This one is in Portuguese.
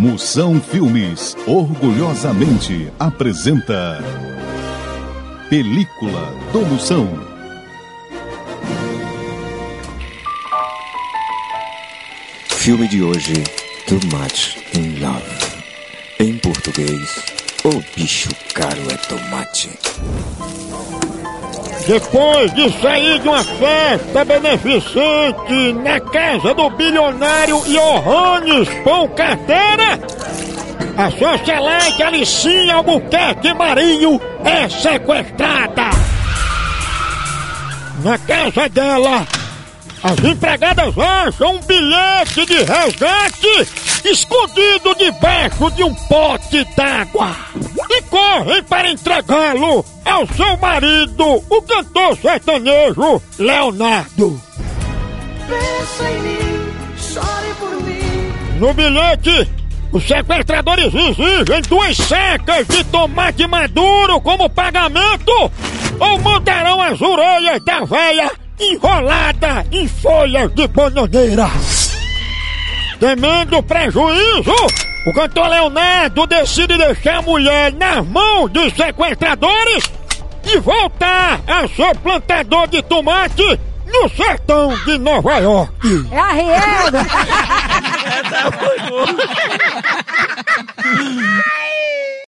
Moção Filmes orgulhosamente apresenta Película do Moção. Filme de hoje, Too Much in Love. Em português, O Bicho Caro é Tomate. Depois de sair de uma festa beneficente na casa do bilionário Johannes Pão Carteira, a socialite Alicinha Albuquerque Marinho é sequestrada. Na casa dela, as empregadas acham um bilhete de resgate escondido debaixo de um pote d'água correm para entregá-lo ao seu marido, o cantor sertanejo Leonardo. Pensa em mim, chore por mim. No bilhete, os sequestradores exigem duas secas de tomate maduro como pagamento ou mandarão as orelhas da véia enrolada em folhas de bananeira. Temendo prejuízo, o cantor Leonardo decide deixar a mulher nas mãos dos sequestradores e voltar a ser plantador de tomate no sertão de Nova York. É arriado!